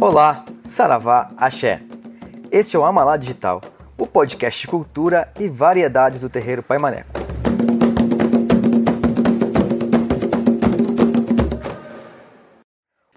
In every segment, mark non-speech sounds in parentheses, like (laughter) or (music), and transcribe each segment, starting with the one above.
Olá, Saravá, Axé. Este é o Amalá Digital, o podcast de cultura e variedades do terreiro Pai Maneco.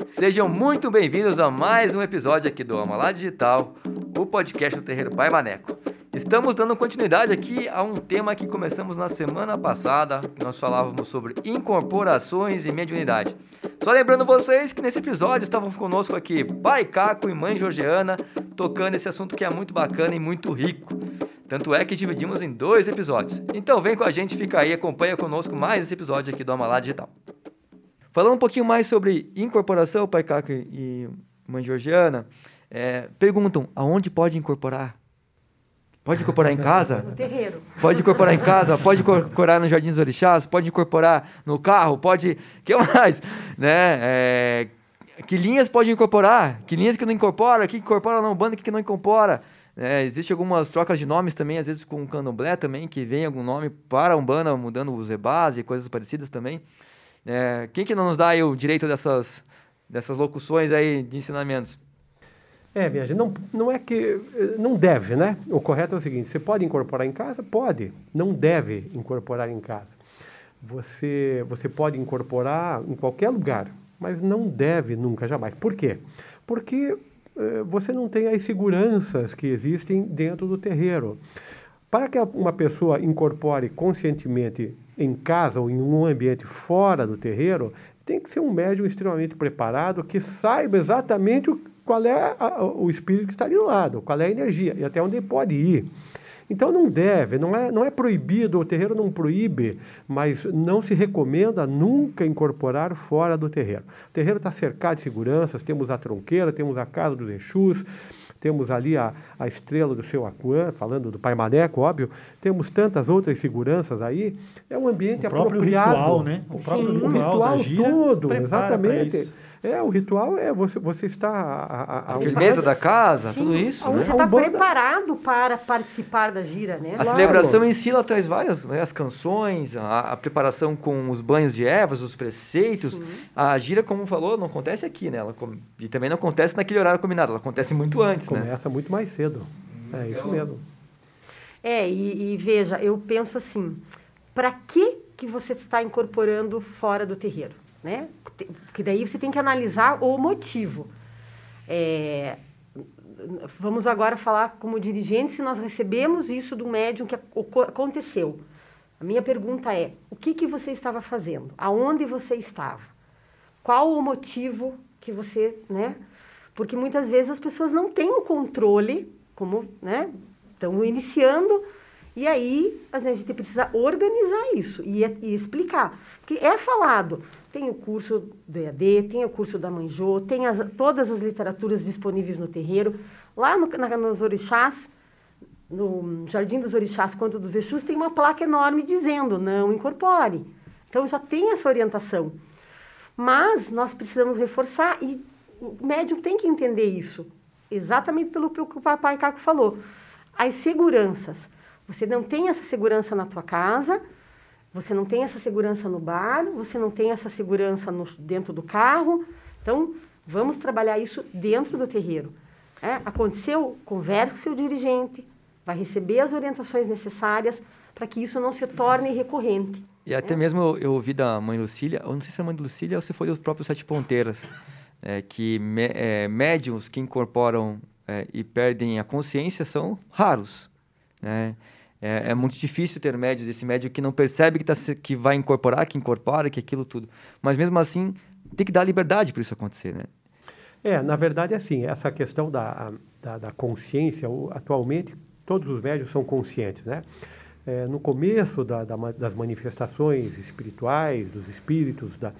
Sejam muito bem-vindos a mais um episódio aqui do Amalá Digital, o podcast do terreiro Pai Maneco. Estamos dando continuidade aqui a um tema que começamos na semana passada, que nós falávamos sobre incorporações e mediunidade. Só lembrando vocês que nesse episódio estavam conosco aqui pai Caco e mãe Georgiana, tocando esse assunto que é muito bacana e muito rico. Tanto é que dividimos em dois episódios. Então vem com a gente, fica aí, acompanha conosco mais esse episódio aqui do Amalá Digital. Falando um pouquinho mais sobre incorporação, pai Caco e mãe Georgiana, é, perguntam aonde pode incorporar? Pode incorporar em casa? No terreiro. Pode incorporar em casa, pode incorporar no Jardim dos Orixás, pode incorporar no carro, pode. que mais? Né? É... Que linhas pode incorporar? Que linhas que não incorpora? Que incorpora na Umbanda, que não incorpora? É, Existem algumas trocas de nomes também, às vezes com o candomblé também, que vem algum nome para a Umbanda, mudando os ebás e coisas parecidas também. É, quem que não nos dá o direito dessas, dessas locuções aí de ensinamentos? É, minha gente, não, não é que. Não deve, né? O correto é o seguinte: você pode incorporar em casa? Pode. Não deve incorporar em casa. Você, você pode incorporar em qualquer lugar, mas não deve nunca, jamais. Por quê? Porque eh, você não tem as seguranças que existem dentro do terreiro. Para que uma pessoa incorpore conscientemente em casa ou em um ambiente fora do terreiro, tem que ser um médium extremamente preparado que saiba exatamente o qual é a, o espírito que está ali do lado, qual é a energia e até onde ele pode ir. Então não deve, não é, não é proibido, o terreiro não proíbe, mas não se recomenda nunca incorporar fora do terreiro. O terreiro está cercado de seguranças, temos a tronqueira, temos a casa dos Exus, temos ali a, a estrela do seu Aquan, falando do Pai Maneco, óbvio, temos tantas outras seguranças aí. É um ambiente o próprio apropriado. Ritual, né? O próprio Sim, ritual, o ritual da gira todo, exatamente. É, o ritual é você, você está... A, a, a firmeza da casa, Sim, tudo isso, Você né? está Umbanda- preparado para participar da gira, né? A Claro. celebração em si ela traz várias, né, as canções, a, a preparação com os banhos de ervas, os preceitos. A gira, como falou, não acontece aqui, né? Ela, com- e também não acontece naquele horário combinado, ela acontece muito antes, né? Começa muito mais cedo. É isso mesmo. É, e, e veja, eu penso assim, para que que você está incorporando fora do terreiro, né? Porque daí você tem que analisar o motivo. É, vamos agora falar como dirigente se nós recebemos isso do médium que aconteceu. A minha pergunta é, o que que você estava fazendo? Aonde você estava? Qual o motivo que você, né? Porque muitas vezes as pessoas não têm o controle, como, né? Estão iniciando, e aí a gente precisa organizar isso e, e explicar. Porque é falado, tem o curso do EAD, tem o curso da Manjô, tem as, todas as literaturas disponíveis no terreiro. Lá no, na, nos orixás, no Jardim dos Orixás quanto dos Exus, tem uma placa enorme dizendo não incorpore. Então já tem essa orientação. Mas nós precisamos reforçar e o médium tem que entender isso. Exatamente pelo que o papai Caco falou. As seguranças. Você não tem essa segurança na tua casa, você não tem essa segurança no bar, você não tem essa segurança no, dentro do carro. Então, vamos trabalhar isso dentro do terreiro. É, aconteceu, converse com o seu dirigente, vai receber as orientações necessárias para que isso não se torne recorrente. E até mesmo eu, eu ouvi da mãe Lucília, eu não sei se é a mãe Lucília ou se foi os próprios Sete Ponteiras, é, que mé- é, médiums que incorporam é, e perdem a consciência são raros. Né? É, é muito difícil ter médios, esse médio que não percebe que, tá, que vai incorporar, que incorpora, que aquilo tudo. Mas mesmo assim, tem que dar liberdade para isso acontecer. Né? É, na verdade, assim, essa questão da, da, da consciência, atualmente, todos os médios são conscientes, né? É, no começo da, da das manifestações espirituais, dos espíritos, da,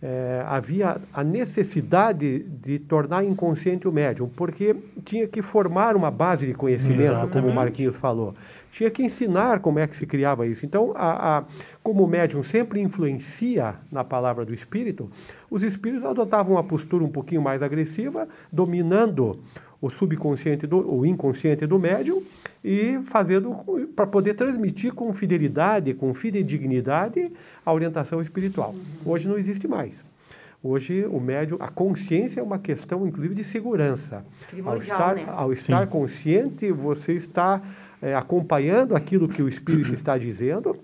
é, havia a necessidade de tornar inconsciente o médium, porque tinha que formar uma base de conhecimento, como o Exatamente. Marquinhos falou. Tinha que ensinar como é que se criava isso. Então, a, a- como o médium sempre influencia na palavra do espírito, os espíritos adotavam uma postura um pouquinho mais agressiva, dominando o subconsciente, do, o inconsciente do médium e fazendo para poder transmitir com fidelidade, com fidedignidade a orientação espiritual. Hoje não existe mais. Hoje, o médium, a consciência é uma questão, inclusive, de segurança. Primordial, ao estar, né? ao estar Sim. consciente, você está é, acompanhando aquilo que o espírito está dizendo.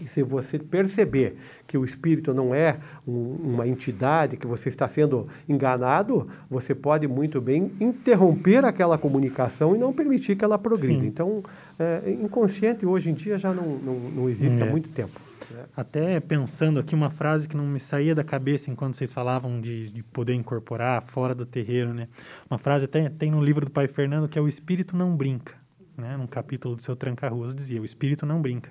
E se você perceber que o espírito não é um- uma entidade, que você está sendo enganado, você pode muito bem interromper aquela comunicação e não permitir que ela progrida. Sim. Então, é, inconsciente hoje em dia já não, não, não existe há É. muito tempo. né? Até pensando aqui uma frase que não me saía da cabeça enquanto vocês falavam de, de poder incorporar fora do terreiro, né? Uma frase até tem no livro do Pai Fernando que é o espírito não brinca, né? Num capítulo do seu Tranca-Ruas dizia, o espírito não brinca.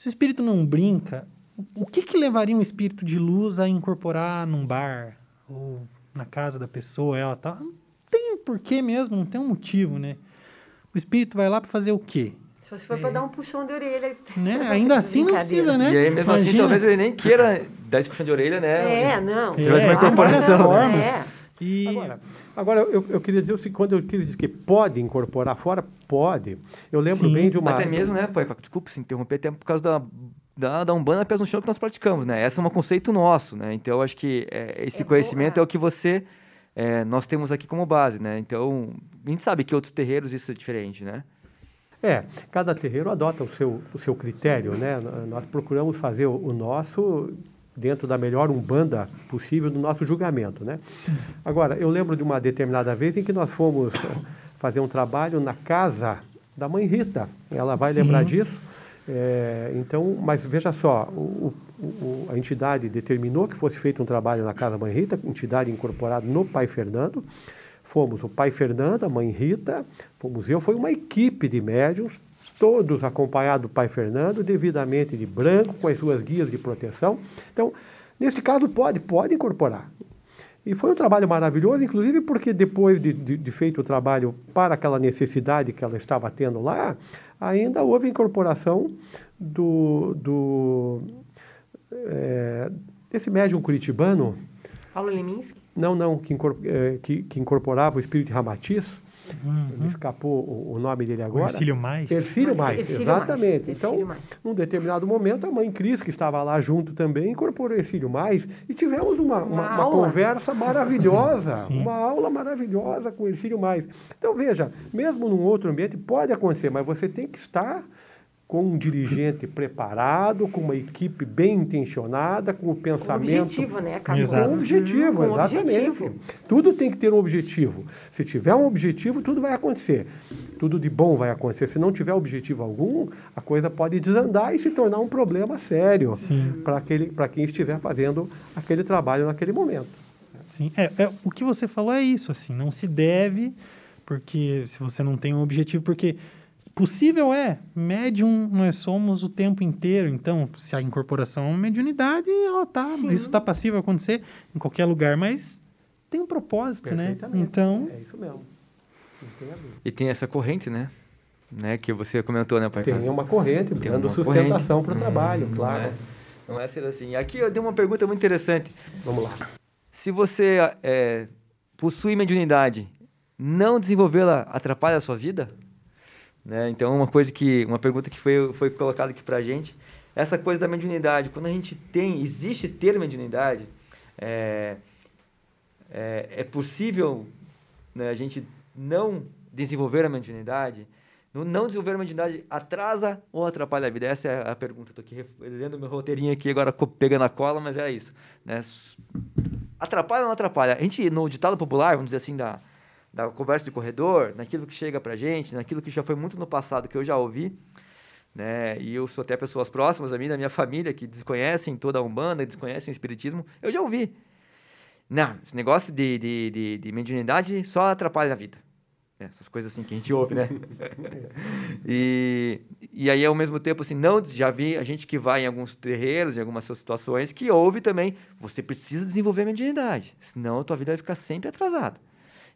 Se o espírito não brinca, o que que levaria um espírito de luz a incorporar num bar ou na casa da pessoa, ela tá, não tem porquê mesmo, não tem um motivo, né? O espírito vai lá para fazer o quê? Só se for para dar um puxão de orelha. Né? (laughs) Ainda assim não precisa, né? E aí, mesmo assim, Imagina. talvez ele nem queira dar esse puxão de orelha, né? É, não. Se tivesse uma É, incorporação, né? É. E Agora, agora eu, eu queria dizer quando eu queria dizer que pode incorporar fora, pode. Eu lembro Sim, bem de uma... Até mesmo, né, Pai? Desculpa se interromper, até por causa da, da, da Umbanda Pés no Chão que nós praticamos, né? Esse é um conceito nosso, né? Então, eu acho que é, esse É conhecimento boa. é o que você... é, nós temos aqui como base, né? Então, a gente sabe que outros terreiros isso é diferente, né? É, cada terreiro adota o seu, o seu critério, né? Nós procuramos fazer o, o nosso dentro da melhor umbanda possível do nosso julgamento, né? Agora, eu lembro de uma determinada vez em que nós fomos (laughs) fazer um trabalho na casa da mãe Rita. Ela vai Sim. lembrar disso. É, então, mas veja só, o- o- a entidade determinou que fosse feito um trabalho na casa da mãe Rita, entidade incorporada no Pai Fernando. Fomos o pai Fernando, a mãe Rita, fomos eu, foi uma equipe de médiums, todos acompanhados do pai Fernando, devidamente de branco, com as suas guias de proteção. Então, nesse caso, pode, pode incorporar. E foi um trabalho maravilhoso, inclusive porque depois de, de- de feito o trabalho para aquela necessidade que ela estava tendo lá, ainda houve incorporação do, do eh, desse médium curitibano, Paulo Leminski. não, não, que, incor- eh, que- que incorporava o espírito de Ramatiz. Me escapou o, o nome dele agora. Ercílio mais. Ercílio Mais, Ercílio exatamente. Mais, Então, Mais. num determinado momento, a mãe Cris, que estava lá junto também, incorporou Ercílio Mais e tivemos uma, uma, Uma uma conversa maravilhosa, (laughs) uma aula maravilhosa com o Ercílio Mais. Então, veja, mesmo num outro ambiente pode acontecer, mas você tem que estar com um dirigente preparado, com uma equipe bem intencionada, com o Com pensamento objetivo, né? Exato. com um objetivo, Com exatamente. objetivo. Tudo tem que ter um objetivo. Se tiver um objetivo, tudo vai acontecer. Tudo de bom vai acontecer. Se não tiver objetivo algum, a coisa pode desandar e se tornar um problema sério Sim. para aquele, para quem estiver fazendo aquele trabalho naquele momento. Sim. É, é, o que você falou é isso, assim, não se deve, porque se você não tem um objetivo, porque possível é, médium nós somos o tempo inteiro, então se a incorporação é uma mediunidade, ela tá, isso está passível a acontecer em qualquer lugar, mas tem um propósito, né? Então, É isso mesmo. E tem essa corrente, né? né? Que você comentou, né, Pai? Tem uma corrente Tem dando uma sustentação para o corrente. trabalho, Hum, claro. Não é, não é ser assim. Aqui eu dei uma pergunta muito interessante. Vamos lá. Se você é, possui mediunidade, não desenvolvê-la atrapalha a sua vida? Né? Então, uma coisa que, uma pergunta que foi, foi colocada aqui pra gente, essa coisa da mediunidade, quando a gente tem, existe ter mediunidade, é, é, é possível né, a gente não desenvolver a mediunidade? No não desenvolver a mediunidade atrasa ou atrapalha a vida? Essa é a pergunta. Estou aqui lendo meu roteirinho aqui, agora pegando a cola, mas é isso. Né? Atrapalha ou não atrapalha? A gente, no ditado popular, vamos dizer assim, da, da conversa de corredor, naquilo que chega pra gente, naquilo que já foi muito no passado, que eu já ouvi, né? E eu sou até pessoas próximas a mim, da minha família, que desconhecem toda a Umbanda, desconhecem o Espiritismo, eu já ouvi. Não, esse negócio de, de, de, de mediunidade só atrapalha a vida. É, essas coisas assim que a gente ouve, né? (laughs) e, e aí, ao mesmo tempo, assim, não, já vi a gente que vai em alguns terreiros, em algumas situações, que ouve também, você precisa desenvolver a mediunidade, senão a tua vida vai ficar sempre atrasada.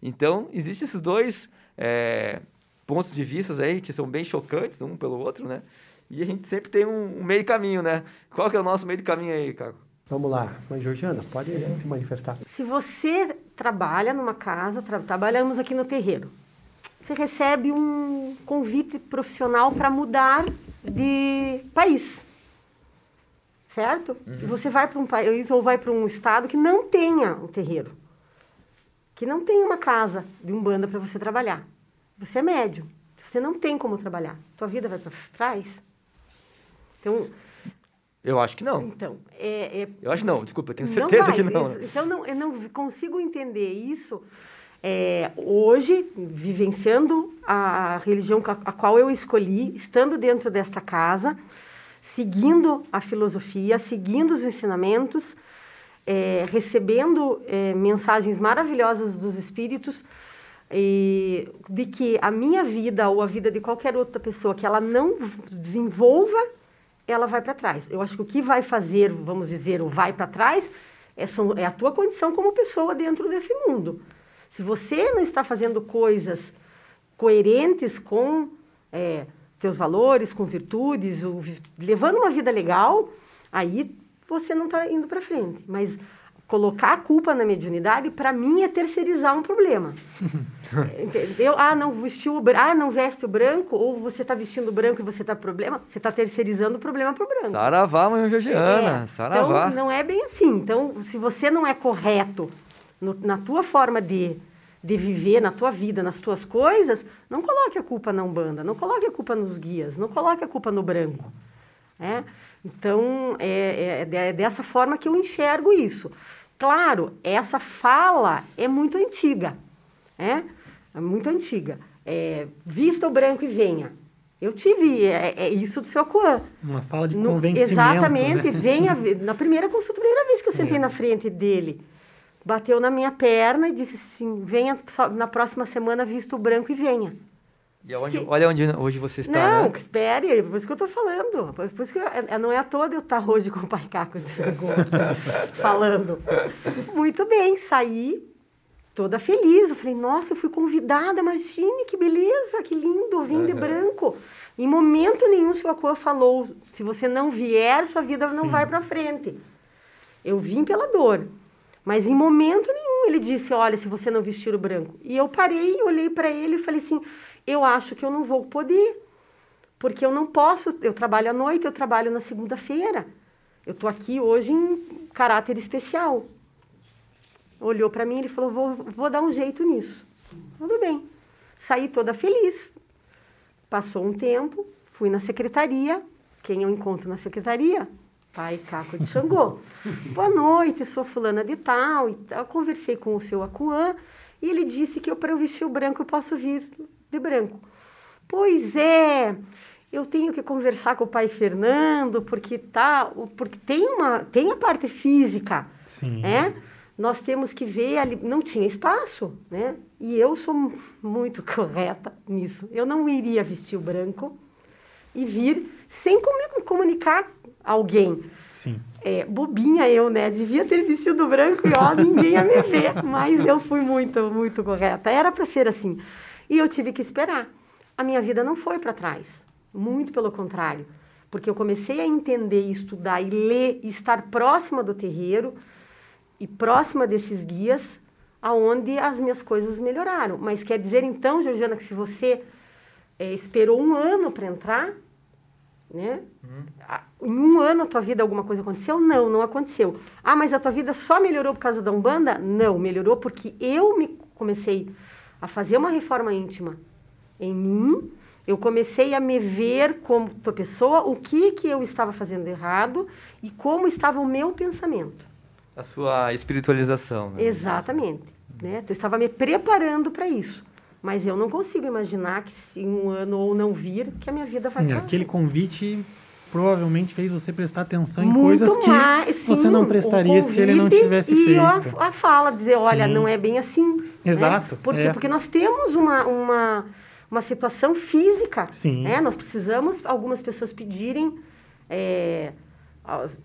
Então, existem esses dois é, pontos de vista aí, que são bem chocantes, um pelo outro, né? E a gente sempre tem um, um meio caminho, né? Qual que é o nosso meio de caminho aí, Caco? Vamos lá. Mãe Georgiana, pode se manifestar. Se você trabalha numa casa, tra- trabalhamos aqui no terreiro, você recebe um convite profissional para mudar de país. certo? E você vai para um país ou vai para um estado que não tenha um terreiro, que não tenha uma casa de umbanda para você trabalhar. Você é médium, você não tem como trabalhar. Tua vida vai para trás. Então, Eu acho que não. então é, é Eu acho não, desculpa, eu tenho não certeza vai. que não. Isso- Então, não, eu não consigo entender isso é, hoje, vivenciando a religião a qual eu escolhi, estando dentro desta casa, seguindo a filosofia, seguindo os ensinamentos, é, recebendo é, mensagens maravilhosas dos espíritos, e de que a minha vida ou a vida de qualquer outra pessoa que ela não desenvolva, ela vai para trás. Eu acho que o que vai fazer, vamos dizer, o vai para trás, é, são- é a tua condição como pessoa dentro desse mundo. Se você não está fazendo coisas coerentes com é, teus valores, com virtudes, o levando uma vida legal, aí você não está indo para frente. Mas colocar a culpa na mediunidade, para mim, é terceirizar um problema. (laughs) Entendeu? Ah, não vestiu o branco, ah, não veste o branco, ou você está vestindo o branco e você está problema, você está terceirizando o problema para o branco. Saravá, mãe Georgiana, É, saravá. Então, não é bem assim. Então, se você não é correto no- na tua forma de, de viver, na tua vida, nas tuas coisas, não coloque a culpa na Umbanda, não coloque a culpa nos guias, não coloque a culpa no branco. né? Então, é, é de- é dessa forma que eu enxergo isso. Claro, essa fala é muito antiga, né? É muito antiga. É, vista o branco e venha. Eu tive é, é isso do seu Coan. Uma fala de No- convencimento. exatamente, né? venha, (laughs) na primeira consulta, primeira vez que eu sentei na frente dele, bateu na minha perna e disse assim, venha na próxima semana, visto o branco e venha. E aonde- olha onde hoje você está, não, né? que espere, é por isso que eu estou falando. Por isso que eu- é- não é à toa eu estar hoje com o pai Caco (laughs) falando. Muito bem, saí toda feliz. Eu falei, nossa, eu fui convidada, imagine que beleza, que lindo, vim de branco. Em momento nenhum o seu Acoa falou, se você não vier, sua vida não Sim. vai para frente. Eu vim pela dor. Mas em momento nenhum ele disse, olha, se você não vestir o branco. E eu parei, olhei para ele e falei assim, eu acho que eu não vou poder. Porque eu não posso, eu trabalho à noite, eu trabalho na segunda-feira. Eu estou aqui hoje em caráter especial. Olhou para mim e falou, vou, vou dar um jeito nisso. Tudo bem. Saí toda feliz. Passou um tempo, fui na secretaria. Quem eu encontro na secretaria? Pai Caco de Xangô. (laughs) Boa noite, sou fulana de tal. E tal. Conversei com o seu Acuã e ele disse que eu, para eu vestir o branco, eu posso vir de branco. Pois é, eu tenho que conversar com o pai Fernando, porque tá, porque tem uma, tem a parte física, Sim. né? Nós temos que ver ali, não tinha espaço, né? E eu sou mu- muito (laughs) correta nisso. Eu não iria vestir o branco e vir sem comu- comunicar alguém. Sim. É, bobinha eu, né? Devia ter vestido branco e ó, ninguém ia me ver. Mas eu fui muito, muito correta. Era para ser assim. E eu tive que esperar. A minha vida não foi para trás. Muito pelo contrário. Porque eu comecei a entender, estudar e ler, e estar próxima do terreiro e próxima desses guias, aonde as minhas coisas melhoraram. Mas quer dizer então, Georgiana, que se você eh, esperou um ano para entrar, né? Ah, Em um ano a tua vida alguma coisa aconteceu? Não, não aconteceu. Ah, mas a tua vida só melhorou por causa da Umbanda? Não, melhorou porque eu me comecei a fazer uma reforma íntima em mim. Eu comecei a me ver como tua pessoa, o que que eu estava fazendo errado e como estava o meu pensamento. A sua espiritualização, né? Exatamente. Né? Eu estava me preparando para isso. Mas eu não consigo imaginar que se em um ano ou não vir, que a minha vida vai aquele convite provavelmente fez você prestar atenção em Muito coisas que mais, você sim, não o prestaria se ele não tivesse e feito. A, a fala, dizer, olha, Sim. não é bem assim. né? Exato, Por quê? é. Porque nós temos uma, uma, uma situação física. Sim. Né? Nós precisamos, algumas pessoas pedirem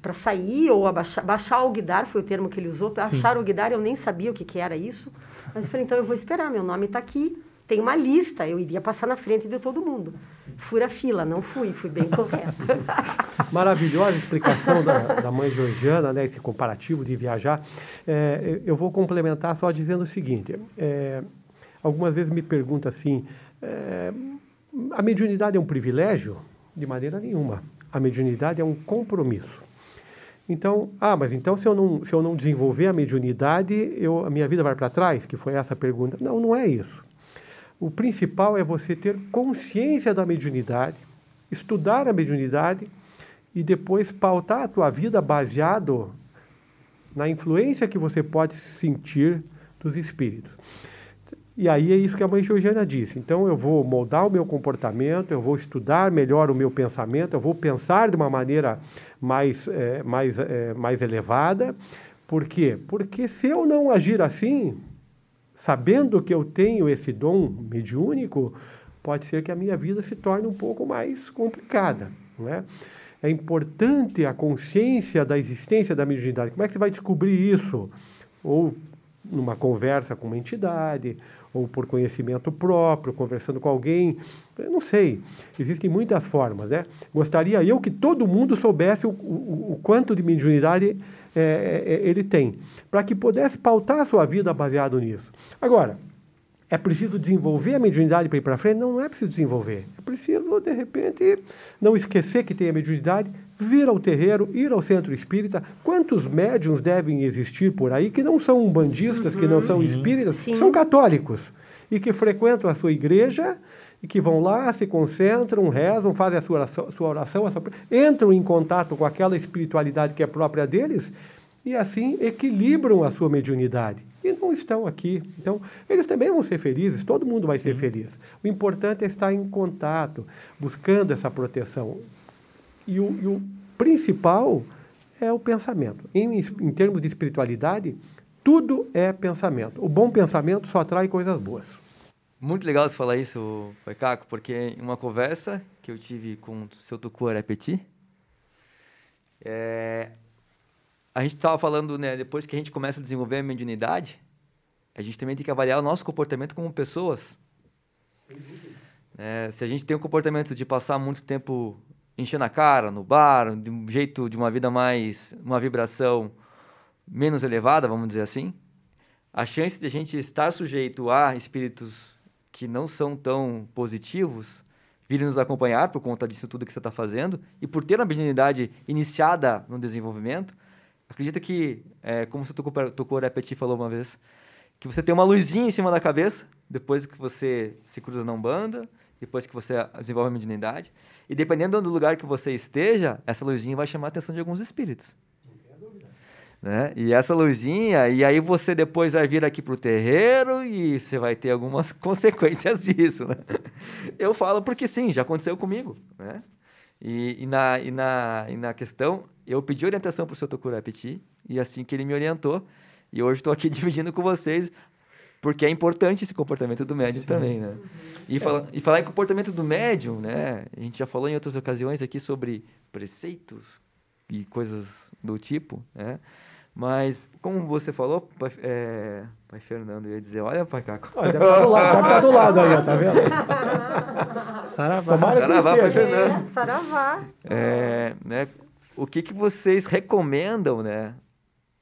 para sair ou abaixar, baixar o guidar, foi o termo que ele usou. Sim. Achar o guidar, eu nem sabia o que, que era isso. Mas eu falei, então eu vou esperar, meu nome está aqui. Tem uma lista, eu iria passar na frente de todo mundo. Fura fila, não fui, fui bem correta. (laughs) Maravilhosa explicação da, da mãe Georgiana, né, esse comparativo de viajar. É, eu vou complementar só dizendo o seguinte: é, algumas vezes me perguntam assim, é, a mediunidade é um privilégio? De maneira nenhuma. A mediunidade é um compromisso. Então, ah, mas então se eu não, se eu não desenvolver a mediunidade, eu, a minha vida vai para trás? Que foi essa pergunta. Não, não é isso. O principal é você ter consciência da mediunidade, estudar a mediunidade e depois pautar a tua vida baseado na influência que você pode sentir dos espíritos. E aí é isso que a mãe Georgiana disse. Então eu vou moldar o meu comportamento, eu vou estudar melhor o meu pensamento, eu vou pensar de uma maneira mais, é, mais, é, mais elevada. Por quê? Porque se eu não agir assim, sabendo que eu tenho esse dom mediúnico, pode ser que a minha vida se torne um pouco mais complicada. Não é? é importante a consciência da existência da mediunidade. Como é que você vai descobrir isso? Ou numa conversa com uma entidade, ou por conhecimento próprio, conversando com alguém, eu não sei. Existem muitas formas, né? Gostaria eu que todo mundo soubesse o, o, o quanto de mediunidade é, é, é ele tem, para que pudesse pautar a sua vida baseado nisso. Agora, é preciso desenvolver a mediunidade para ir para frente? Não, não é preciso desenvolver. É preciso, de repente, não esquecer que tem a mediunidade, vir ao terreiro, ir ao centro espírita. Quantos médiums devem existir por aí que não são umbandistas, uhum. que não são espíritas, Sim. são católicos e que frequentam a sua igreja e que vão lá, se concentram, rezam, fazem a sua oração, sua oração a sua... entram em contato com aquela espiritualidade que é própria deles e assim equilibram a sua mediunidade. E não estão aqui. Então, eles também vão ser felizes, todo mundo vai Sim. ser feliz. O importante é estar em contato, buscando essa proteção. E o, e o principal é o pensamento. Em, em termos de espiritualidade, tudo é pensamento. O bom pensamento só atrai coisas boas. Muito legal você falar isso, Caco, porque em uma conversa que eu tive com o seu Tucu Arapeti, é, a gente estava falando, né, depois que a gente começa a desenvolver a mediunidade, a gente também tem que avaliar o nosso comportamento como pessoas. É, se a gente tem o comportamento de passar muito tempo enchendo a cara no bar, de um jeito de uma vida mais, uma vibração menos elevada, vamos dizer assim, a chance de a gente estar sujeito a espíritos que não são tão positivos virem nos acompanhar por conta disso tudo que você está fazendo e por ter a habilidade iniciada no desenvolvimento, acredita que, é, como você tocou, tocou Repeti falou uma vez, que você tem uma luzinha em cima da cabeça depois que você se cruza na Umbanda, depois que você desenvolve a mediunidade. E dependendo do lugar que você esteja, essa luzinha vai chamar a atenção de alguns espíritos. Né? E essa luzinha, e aí você depois vai vir aqui para o terreiro e você vai ter algumas (laughs) consequências disso. Né? Eu falo porque sim, já aconteceu comigo. Né? E, e, na, e, na, e na questão, eu pedi orientação para o seu Tokura Petit, e assim que ele me orientou, e hoje estou aqui (laughs) dividindo com vocês porque é importante esse comportamento do médium Sim. também, né? E, é. fala, e falar em comportamento do médium, né? A gente já falou em outras ocasiões aqui sobre preceitos e coisas do tipo, né? Mas, como você falou, pai, é, pai Fernando, ia dizer, olha, pai Caco. Olha, deve estar tá do lado, deve estar tá do lado aí, tá vendo? (laughs) Saravá. Tomara Saravá, pai Fernando. É, saravá. É, né? O que, que vocês recomendam, né?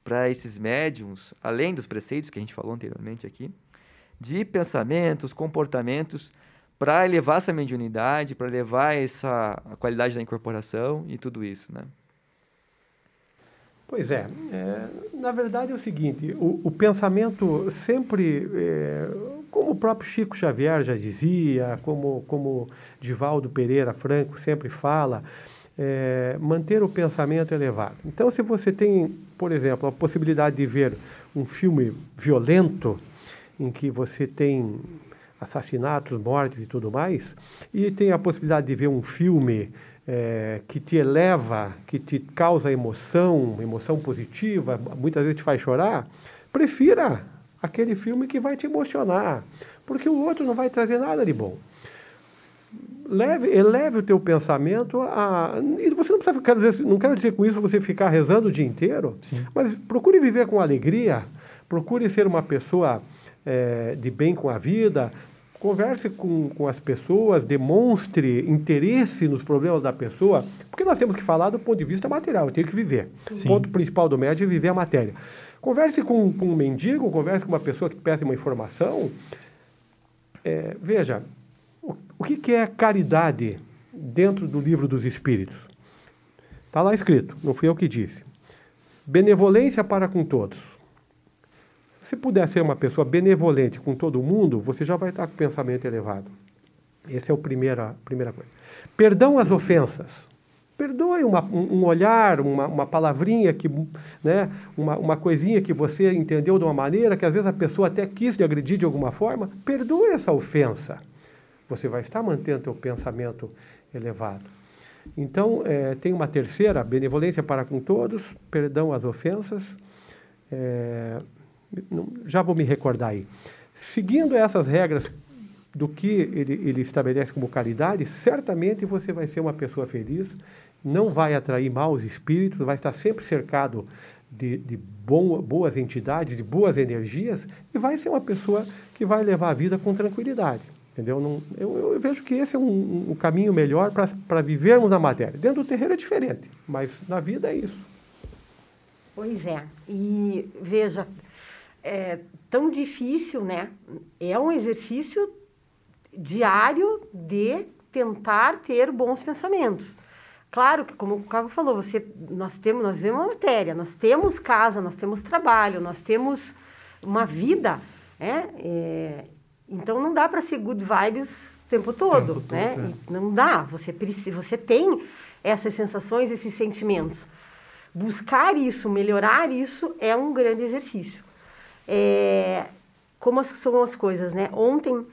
para esses médiums, além dos preceitos que a gente falou anteriormente aqui, de pensamentos, comportamentos, para elevar essa mediunidade, para elevar essa a qualidade da incorporação e tudo isso, né? Pois é, é na verdade é o seguinte, o, o pensamento sempre, é, como o próprio Chico Xavier já dizia, como, como Divaldo Pereira Franco sempre fala, é, manter o pensamento elevado. Então, se você tem, por exemplo, a possibilidade de ver um filme violento, em que você tem assassinatos, mortes e tudo mais, e tem a possibilidade de ver um filme é, que te eleva, que te causa emoção, emoção positiva, muitas vezes te faz chorar, prefira aquele filme que vai te emocionar, porque o outro não vai trazer nada de bom leve, eleve o teu pensamento a. E você não precisa, quero dizer, não quero dizer com isso você ficar rezando o dia inteiro, Sim. mas procure viver com alegria, procure ser uma pessoa é, de bem com a vida, converse com, com as pessoas, demonstre interesse nos problemas da pessoa, porque nós temos que falar do ponto de vista material, eu tenho que viver. Sim. O ponto principal do médico é viver a matéria. Converse com, com um mendigo, converse com uma pessoa que peça uma informação. É, veja, o que, que é caridade dentro do livro dos Espíritos? Está lá escrito, não fui eu que disse. benevolência para com todos. Se puder ser uma pessoa benevolente com todo mundo, você já vai estar com o pensamento elevado. Essa é a primeira, primeira coisa. Perdão às ofensas. Perdoe uma, um olhar, uma, uma palavrinha, que, né, uma, uma coisinha que você entendeu de uma maneira que às vezes a pessoa até quis te agredir de alguma forma. Perdoe essa ofensa. Você vai estar mantendo seu pensamento elevado. Então, é, tem uma terceira, benevolência para com todos, perdão às ofensas. É, já vou me recordar aí. Seguindo essas regras do que ele, ele estabelece como caridade, certamente você vai ser uma pessoa feliz, não vai atrair maus espíritos, vai estar sempre cercado de, de bom, boas entidades, de boas energias, e vai ser uma pessoa que vai levar a vida com tranquilidade. Entendeu? Não, eu, eu, vejo que esse é um, um caminho melhor para vivermos na matéria. Dentro do terreiro é diferente, mas na vida é isso. Pois é. E veja, é tão difícil, né? É um exercício diário de tentar ter bons pensamentos. Claro que, como o Caco falou, você, nós temos, nós vivemos uma matéria, nós temos casa, nós temos trabalho, nós temos uma vida, né? É, então não dá para ser good vibes o tempo todo, tempo né? Todo, é. Não dá. Você precisa, você tem essas sensações, esses sentimentos. Buscar isso, melhorar isso é um grande exercício. É, como são as coisas, né? Ontem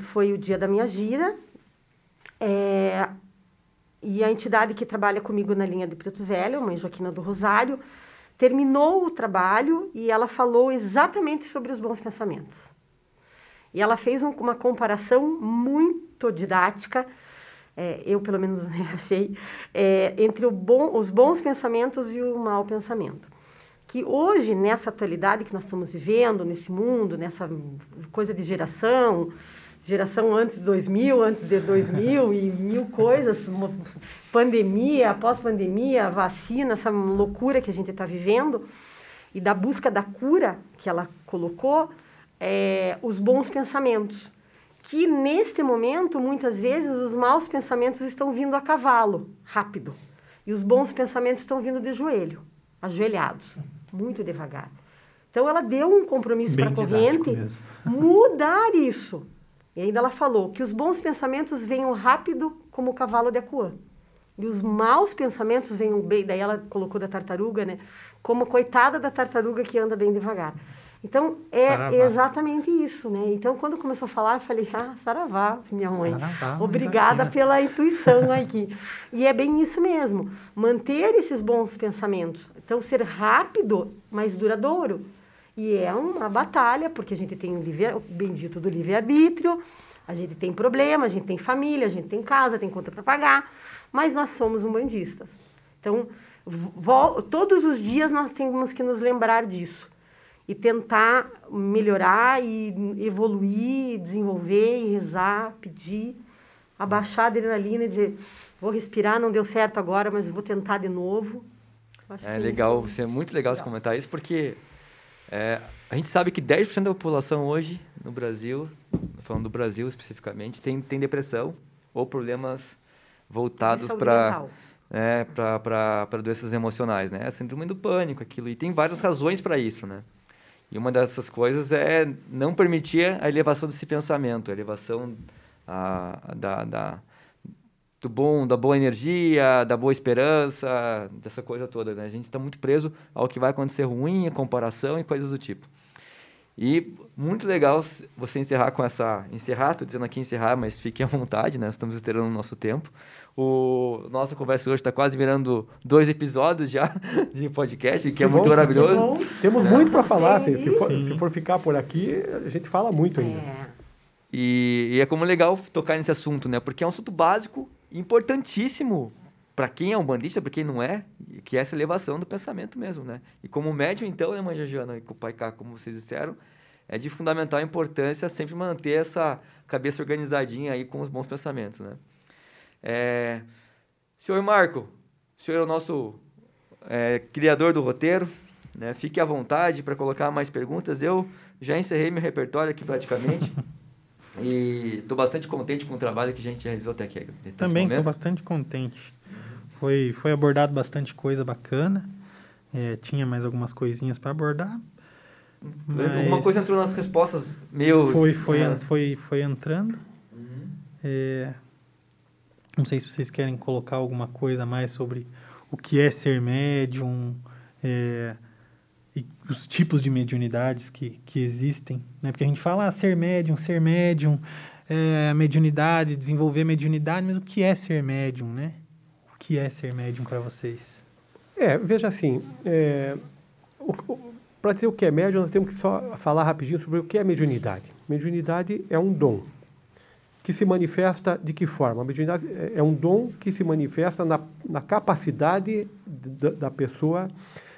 foi o dia da minha gira. É, e a entidade que trabalha comigo na linha de Preto Velho, a mãe Joaquina do Rosário, terminou o trabalho e ela falou exatamente sobre os bons pensamentos. E ela fez um, uma comparação muito didática, é, eu pelo menos (laughs) achei, é, entre bom, os bons pensamentos e o mau pensamento. Que hoje, nessa atualidade que nós estamos vivendo, nesse mundo, nessa coisa de geração, geração antes de 2000, antes de 2000 e mil coisas, pandemia, pós-pandemia, vacina, essa loucura que a gente está vivendo, e da busca da cura que ela colocou, é, os bons pensamentos. Que neste momento, muitas vezes, os maus pensamentos estão vindo a cavalo, rápido, e os bons pensamentos estão vindo de joelho, ajoelhados, muito devagar. Então, ela deu um compromisso para a corrente (laughs) mudar isso e ainda ela falou que os bons pensamentos venham rápido como o cavalo de Acuã. E os maus pensamentos venham bem, daí ela colocou da tartaruga, né? Como coitada da tartaruga que anda bem devagar. Então, é saravá. exatamente isso, né? Então, quando começou a falar, eu falei, ah, saravá, minha mãe. Saravá, Obrigada pela intuição aqui. E é bem isso mesmo. Manter esses bons pensamentos. Então, ser rápido, mas duradouro. E é uma batalha, porque a gente tem o, livre, o bendito do livre-arbítrio, a gente tem problema, a gente tem família, a gente tem casa, tem conta para pagar, mas nós somos um bandista. Então, todos os dias nós temos que nos lembrar disso e tentar melhorar e evoluir, desenvolver e rezar, pedir, abaixar a adrenalina e dizer, vou respirar, não deu certo agora, mas vou tentar de novo. é legal, você é muito legal, legal. você comentar isso, porque é, a gente sabe que 10% da população hoje no Brasil, falando do Brasil especificamente, tem, tem depressão ou problemas voltados para é, para doenças emocionais, né? A síndrome do pânico, aquilo. E tem várias razões para isso, né? E uma dessas coisas é não permitir a elevação desse pensamento, a elevação a, da, da, do bom, da boa energia, da boa esperança, dessa coisa toda. Né? A gente está muito preso ao que vai acontecer ruim, a comparação e coisas do tipo. E muito legal você encerrar com essa. Encerrar, estou dizendo aqui encerrar, mas fiquem à vontade, né? Estamos esperando o nosso tempo. O nossa conversa hoje está quase virando dois episódios já (laughs) de podcast, que, que é muito bom, maravilhoso. Temos né? muito para falar. Se, se, for, se, for, ficar por aqui, a gente fala muito ainda. É. E, e, é como legal tocar nesse assunto, né? Porque é um assunto básico importantíssimo para quem é um bandista, para quem não é, que é essa elevação do pensamento mesmo, né? E como médium, então, né, Mãe Joana e com o Pai Cá, como vocês disseram, é de fundamental importância sempre manter essa cabeça organizadinha aí com os bons pensamentos, né? É... Senhor Marco, o senhor é o nosso é, criador do roteiro, né? Fique à vontade para colocar mais perguntas. Eu já encerrei meu repertório aqui praticamente. (laughs) E estou bastante contente com o trabalho que a gente realizou até aqui. Também estou bastante contente. Foi, foi abordado bastante coisa bacana. É, tinha mais algumas coisinhas para abordar. Alguma coisa entrou nas respostas meu. Foi, foi, É. foi, foi entrando. Uhum. É, não sei se vocês querem colocar alguma coisa mais sobre o que é ser médium é, e os tipos de mediunidades que, que existem. Né? Porque a gente fala ah, ser médium, ser médium, é, mediunidade, desenvolver mediunidade, mas o que é ser médium, né? O que é ser médium para vocês? É, veja assim, é, para dizer o que é médium, nós temos que só falar rapidinho sobre o que é mediunidade. Mediunidade é um dom que se manifesta de que forma? A mediunidade é- é um dom que se manifesta na, na capacidade da, da pessoa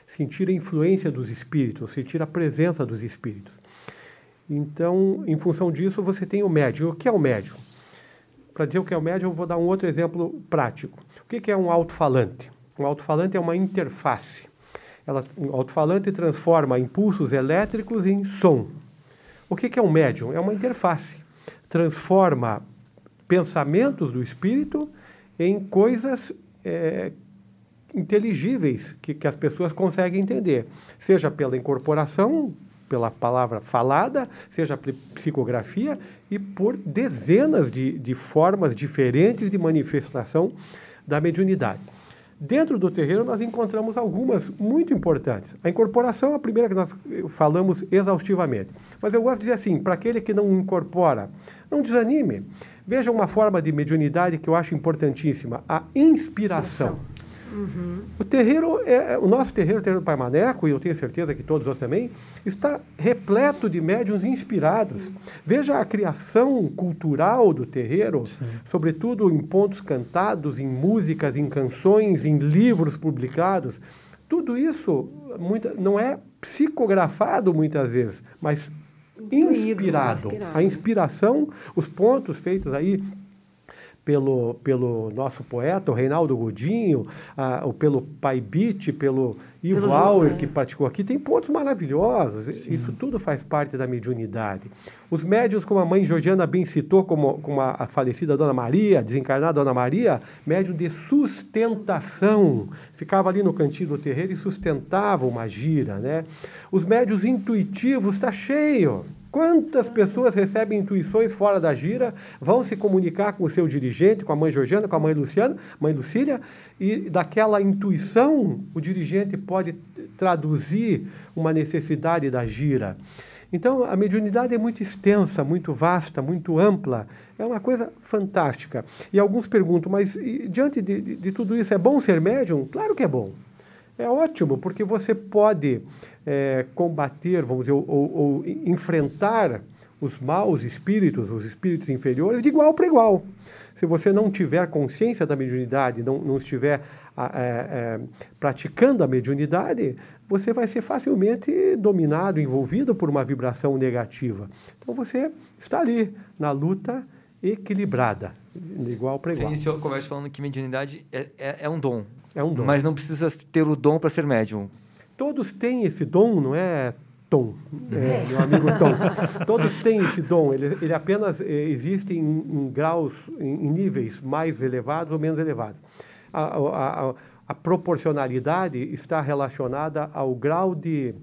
sentir a influência dos espíritos, sentir a presença dos espíritos. Então, em função disso, você tem o médium. O que é o médium? Para dizer o que é o médium, eu vou dar um outro exemplo prático. O que é um alto-falante? Um alto-falante é uma interface. Ela, um alto-falante transforma impulsos elétricos em som. O que é um médium? É uma interface. Transforma pensamentos do espírito em coisas eh, inteligíveis que, que as pessoas conseguem entender, seja pela incorporação, pela palavra falada, seja psicografia e por dezenas de, de formas diferentes de manifestação da mediunidade. Dentro do terreiro, nós encontramos algumas muito importantes. A incorporação é a primeira que nós eh, falamos exaustivamente. Mas eu gosto de dizer assim: para aquele que não incorpora, não desanime. Veja uma forma de mediunidade que eu acho importantíssima: a inspiração. O terreiro, é, é- o nosso terreiro, o terreiro do Pai Maneco, e eu tenho certeza que todos nós também, está repleto de médiuns inspirados. Veja a criação cultural do terreiro, sobretudo em pontos cantados, em músicas, em canções, em livros publicados. Tudo isso muita, não é psicografado muitas vezes, mas inspirado. inspirado. A inspiração, os pontos feitos aí pelo, pelo nosso poeta, o Reinaldo Godinho, ah, ou pelo Pai Beat, pelo Ivo Pelo Auer, João, que praticou aqui, tem pontos maravilhosos. Isso tudo faz parte da mediunidade. Os médios, como a mãe Georgiana bem citou, como, como a, a falecida Dona Maria, desencarnada Dona Maria, médium de sustentação. Ficava ali no cantinho do terreiro e sustentava uma gira. Né? Os médios intuitivos, está cheio. Quantas pessoas recebem intuições fora da gira, vão se comunicar com o seu dirigente, com a mãe Georgiana, com a mãe Luciana, mãe Lucília, e daquela intuição o dirigente pode traduzir uma necessidade da gira. Então, a mediunidade é muito extensa, muito vasta, muito ampla. É uma coisa fantástica. E alguns perguntam, mas e, diante de, de, de tudo isso, é bom ser médium? Claro que é bom. É ótimo, porque você pode eh, combater, vamos dizer, ou, ou- ou enfrentar os maus espíritos, os espíritos inferiores, de igual para igual. Se você não tiver consciência da mediunidade, não, não estiver eh, eh, praticando a mediunidade, você vai ser facilmente dominado, envolvido por uma vibração negativa. Então você está ali, na luta equilibrada, de igual para Você igual. iniciou a conversa falando que mediunidade é, é, é um dom. É um dom. Mas não precisa ter o dom para ser médium. Todos têm esse dom, não é, Tom? É, meu amigo Tom. Todos têm esse dom. Ele, ele apenas eh, existe em, em graus, em, em níveis mais elevados ou menos elevados. A, a- a- a proporcionalidade está relacionada ao grau de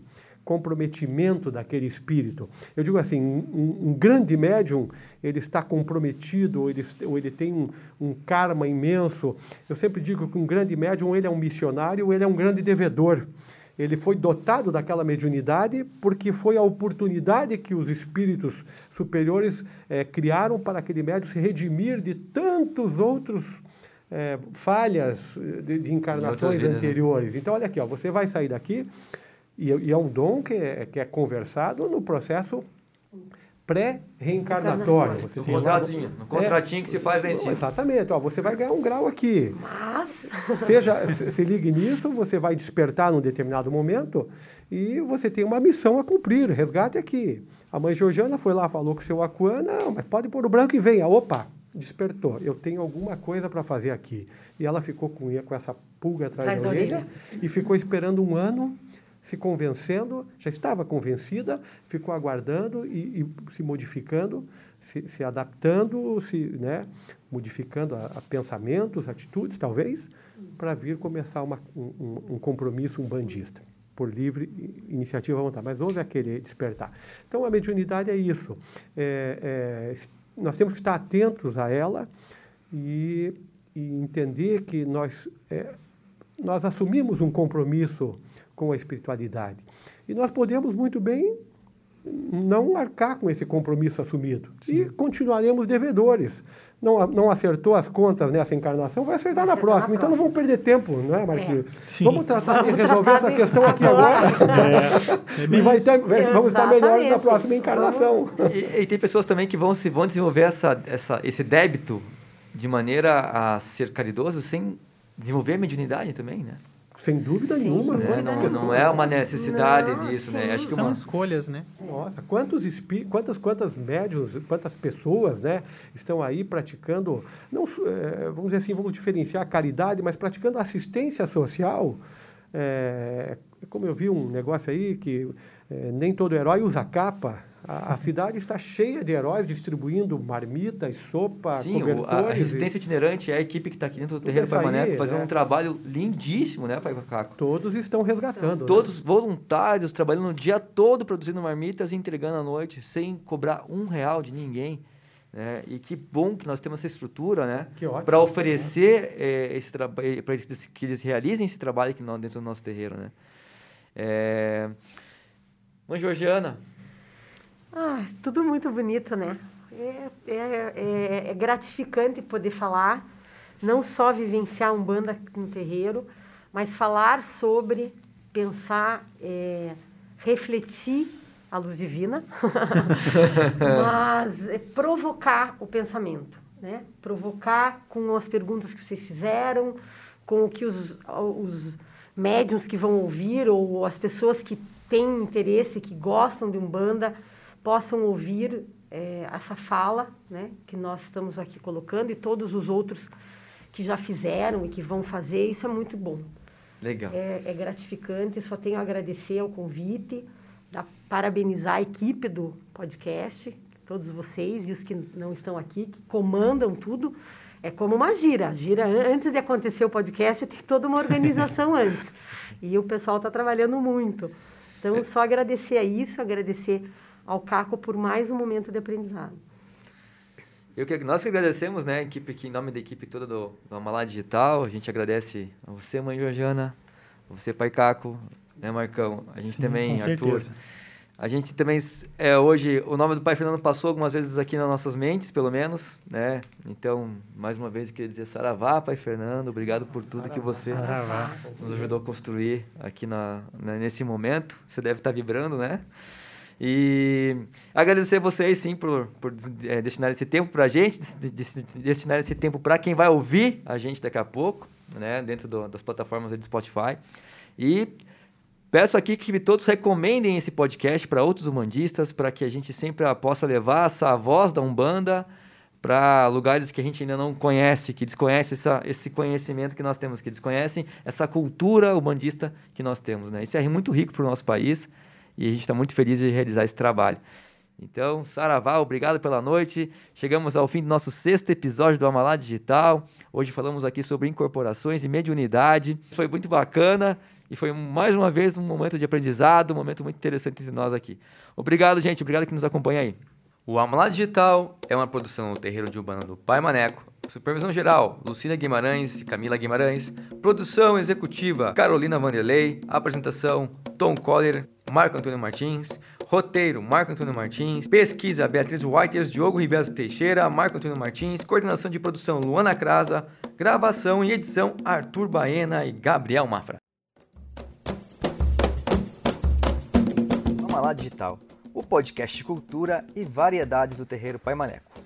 comprometimento daquele espírito. Eu digo assim, um, um grande médium, ele está comprometido, ou ele, ou ele tem um, um karma imenso. Eu sempre digo que um grande médium, ele é um missionário, ele é um grande devedor. Ele foi dotado daquela mediunidade porque foi a oportunidade que os espíritos superiores eh, criaram para aquele médium se redimir de tantos outros eh, falhas eh, de, de encarnações vidas, né? anteriores. Então, olha aqui, ó, você vai sair daqui e, e é um dom que é, que é conversado no processo pré-reencarnatório. No contratinho. No contratinho que se faz lá em cima. Exatamente, ó, você vai ganhar um grau aqui. Mas, Seja, se ligue nisso, você vai despertar num determinado momento e você tem uma missão a cumprir. Resgate aqui. A mãe Georgiana foi lá, falou com o seu Aquan, não, mas pode pôr o branco e venha. Opa, despertou. Eu tenho alguma coisa para fazer aqui. E ela ficou com, com essa pulga atrás Atrás da da orelha, orelha. e ficou esperando um ano, se convencendo, já estava convencida, ficou aguardando e, e se modificando, se, se adaptando, se, né, modificando a, a pensamentos, atitudes, talvez, para vir começar uma, um, um, compromisso um bandista, por livre iniciativa vontade. Mas houve aquele despertar. Então, a mediunidade é isso. É, é, nós temos que estar atentos a ela e, e entender que nós, é, nós assumimos um compromisso com a espiritualidade. E nós podemos muito bem não arcar com esse compromisso assumido. Sim. E continuaremos devedores. Não, não acertou as contas nessa encarnação, vai acertar na próxima. Na então não vamos perder tempo, não é, Marquinhos? É. Vamos tratar vamos de resolver tratar essa de... questão aqui agora. É. É e vai ter, vamos estar melhores na próxima encarnação. E, e, tem pessoas também que vão, se, vão desenvolver essa, essa, esse débito de maneira a ser caridoso sem desenvolver a mediunidade também, né? Sem dúvida Sim, nenhuma. Né? Não, não, é uma necessidade não, disso, né? Acho que São uma... escolhas, né? Nossa, quantos espí... quantas, quantas médios, quantas pessoas né, estão aí praticando, não, é, vamos dizer assim, vamos diferenciar a caridade, mas praticando assistência social. É, como eu vi um negócio aí que é, nem todo herói usa capa. A, a, cidade está cheia de heróis distribuindo marmitas, sopa, Sim, o, a, resistência itinerante é a equipe que está aqui dentro do terreiro Pai Maneco fazendo é. um trabalho lindíssimo, né, Pai Caco? Todos estão resgatando. Né? Todos né? voluntários, trabalhando o dia todo produzindo marmitas e entregando à noite, sem cobrar um real de ninguém. Né? E que bom que nós temos essa estrutura, né? Para oferecer é, esse trabalho, para que eles realizem esse trabalho aqui dentro do nosso terreiro, né? É... Mãe Georgiana, ah, tudo muito bonito, né? É, é, é, é, gratificante poder falar, não só vivenciar um banda no terreiro, mas falar sobre, pensar, é, refletir a luz divina, (laughs) mas é provocar o pensamento, né? Provocar com as perguntas que vocês fizeram, com o que os, os médiums que vão ouvir ou as pessoas que têm interesse, que gostam de um banda possam ouvir é, essa fala né, que nós estamos aqui colocando e todos os outros que já fizeram e que vão fazer, isso é muito bom. Legal. É, é gratificante, só tenho a agradecer ao convite, parabenizar a equipe do podcast, todos vocês e os que não estão aqui, que comandam tudo. É como uma gira. A gira, antes de acontecer o podcast, tem toda uma organização (laughs) antes. E o pessoal está trabalhando muito. Então, só agradecer a isso, agradecer ao Caco por mais um momento de aprendizado. Eu que, nós que agradecemos, né, equipe aqui, em nome da equipe toda do, do Amalá Digital, a gente agradece a você, mãe Georgiana, a você, pai Caco, né, Marcão, a gente Sim, também, Arthur. Certeza. A gente também, é, hoje, o nome do pai Fernando passou algumas vezes aqui nas nossas mentes, pelo menos, né? Então, mais uma vez, eu queria dizer Saravá, pai Fernando, obrigado por tudo Saravá, que você Saravá. nos ajudou a construir aqui na, né, nesse momento. Você deve estar vibrando, né? E agradecer vocês, sim, por, por é, destinar esse tempo para a gente, destinar esse tempo para quem vai ouvir a gente daqui a pouco, né, dentro do, das plataformas do Spotify. E peço aqui que todos recomendem esse podcast para outros humanistas, para que a gente sempre possa levar essa voz da Umbanda para lugares que a gente ainda não conhece, que desconhece essa, esse conhecimento que nós temos, que desconhecem essa cultura umbandista que nós temos. Né? Isso é muito rico para o nosso país e a gente está muito feliz de realizar esse trabalho. Então, Saravá, obrigado pela noite. Chegamos ao fim do nosso sexto episódio do Amalá Digital. Hoje falamos aqui sobre incorporações e mediunidade. Foi muito bacana e foi mais uma vez um momento de aprendizado, um momento muito interessante entre nós aqui. Obrigado, gente. Obrigado que nos acompanha aí. O Amalá Digital é uma produção do Terreiro de Urbana do Pai Maneco. Supervisão geral, Lucina Guimarães e Camila Guimarães. Produção executiva, Carolina Vanderlei. Apresentação, Tom Coller, Marco Antônio Martins. Roteiro, Marco Antônio Martins. Pesquisa, Beatriz Whiters, Diogo Ribeiro Teixeira, Marco Antônio Martins. Coordenação de produção, Luana Crasa. Gravação e edição, Arthur Baena e Gabriel Mafra. Amalá Digital o podcast cultura e variedades do terreiro Pai Maneco.